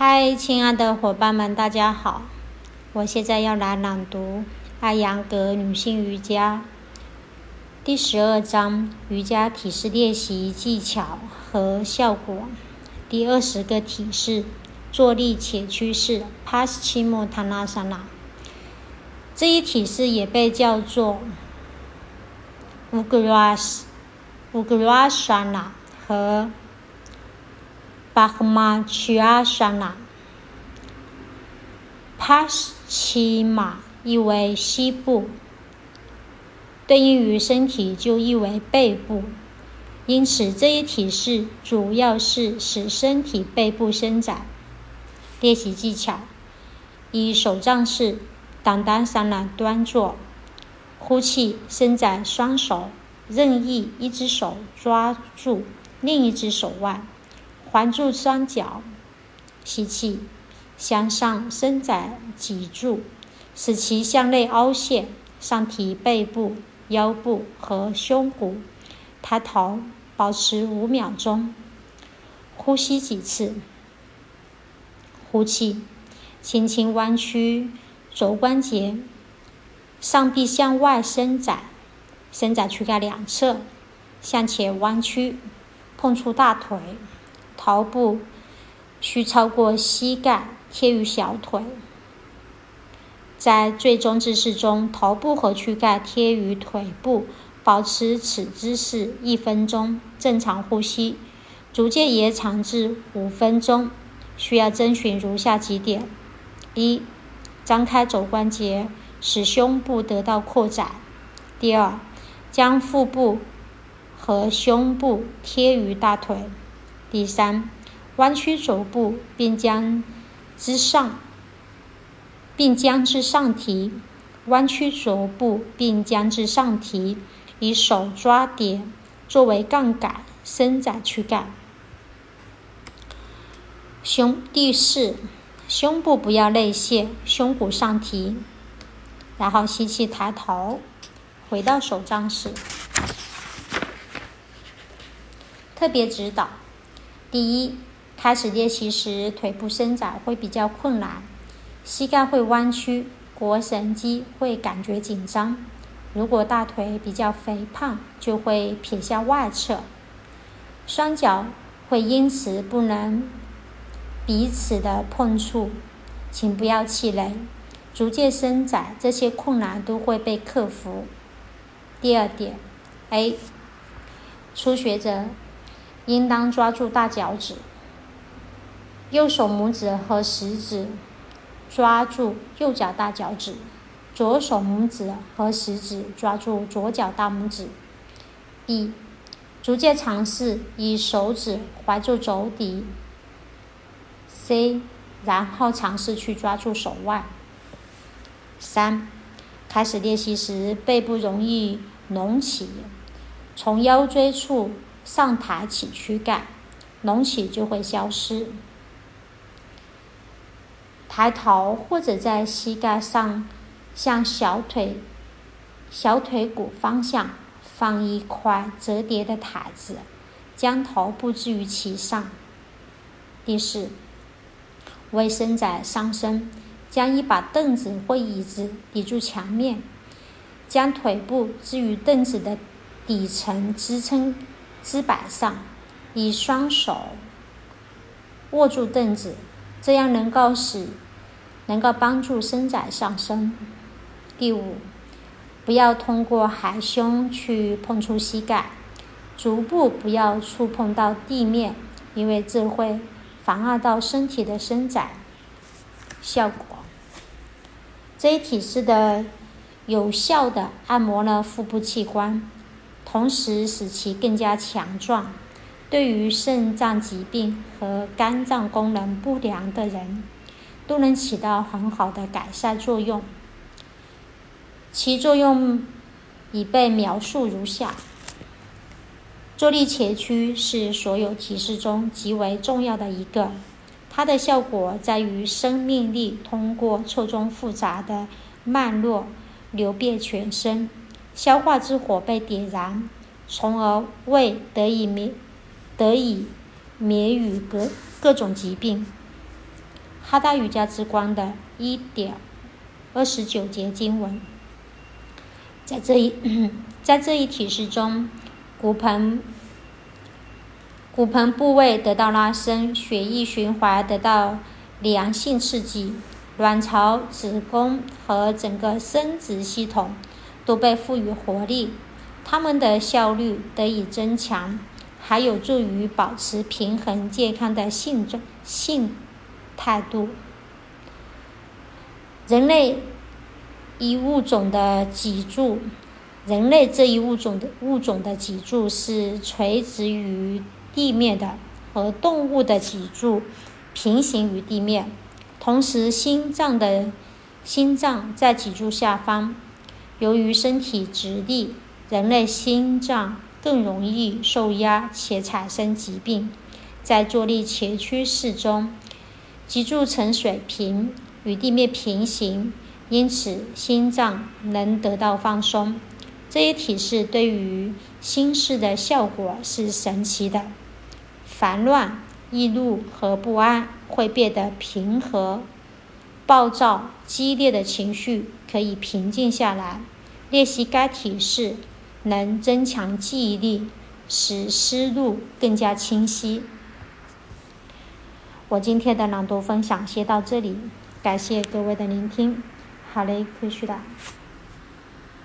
嗨，亲爱的伙伴们，大家好！我现在要来朗读《艾扬格女性瑜伽》第十二章瑜伽体式练习技巧和效果。第二十个体式：坐立且屈式 （Paschimottanasana）。这一体式也被叫做 Ugrasana 和 Brahmacharya，帕什奇马意为膝部，对应于身体就意为背部，因此这一体式主要是使身体背部伸展。练习技巧：以手杖式，当当上了端坐，呼气，伸展双手，任意一只手抓住另一只手腕。环住双脚，吸气，向上伸展脊柱，使其向内凹陷，上提背部、腰部和胸骨，抬头，保持五秒钟。呼吸几次，呼气，轻轻弯曲肘关节，上臂向外伸展，伸展躯干两侧，向前弯曲，碰触大腿。头部需超过膝盖，贴于小腿。在最终姿势中，头部和躯干贴于腿部，保持此姿势一分钟。正常呼吸，逐渐延长至五分钟。需要遵循如下几点：一、张开肘关节，使胸部得到扩展；第二，将腹部和胸部贴于大腿。第三，弯曲肘部，并将之上，并将之上提；弯曲肘部，并将之上提，以手抓点作为杠杆，伸展躯干。胸第四，胸部不要内陷，胸骨上提，然后吸气，抬头，回到手杖式。特别指导。第一，开始练习时，腿部伸展会比较困难，膝盖会弯曲，腘绳肌会感觉紧张。如果大腿比较肥胖，就会撇向外侧，双脚会因此不能彼此的碰触。请不要气馁，逐渐伸展，这些困难都会被克服。第二点，A，初学者。应当抓住大脚趾，右手拇指和食指抓住右脚大脚趾，左手拇指和食指抓住左脚大拇指。B，逐渐尝试以手指环住肘底。C，然后尝试去抓住手腕。三，开始练习时背部容易隆起，从腰椎处。上抬起躯干，隆起就会消失。抬头或者在膝盖上向小腿、小腿骨方向放一块折叠的毯子，将头部置于其上。第四，为伸展上身，将一把凳子或椅子抵住墙面，将腿部置于凳子的底层支撑。姿板上，以双手握住凳子，这样能够使能够帮助伸展上身。第五，不要通过含胸去碰触膝盖，足部不要触碰到地面，因为这会妨碍到身体的伸展效果。这一体式的有效的按摩了腹部器官。同时使其更加强壮，对于肾脏疾病和肝脏功能不良的人，都能起到很好的改善作用。其作用已被描述如下：坐立前屈是所有提示中极为重要的一个，它的效果在于生命力通过错综复杂的脉络流遍全身。消化之火被点燃，从而胃得以免得以免于各各种疾病。哈达瑜伽之光的一点二十九节经文。在这一 在这一体式中，骨盆骨盆部位得到拉伸，血液循环得到良性刺激，卵巢、子宫和整个生殖系统都被赋予活力，它们的效率得以增强。还有助于保持平衡健康的性状性态度。人类一物种的脊柱，人类这一物种的物种的脊柱是垂直于地面的，和动物的脊柱平行于地面。同时，心脏的心脏在脊柱下方。由于身体直立，人类心脏。更容易受压且产生疾病。在坐立前屈式中，脊柱呈水平，与地面平行，因此心脏能得到放松。这一体式对于心室的效果是神奇的。烦乱、易怒和不安会变得平和，暴躁、激烈的情绪可以平静下来。练习该体式。能增强记忆力，使思路更加清晰。我今天的朗读分享先到这里，感谢各位的聆听。好嘞，可以去了。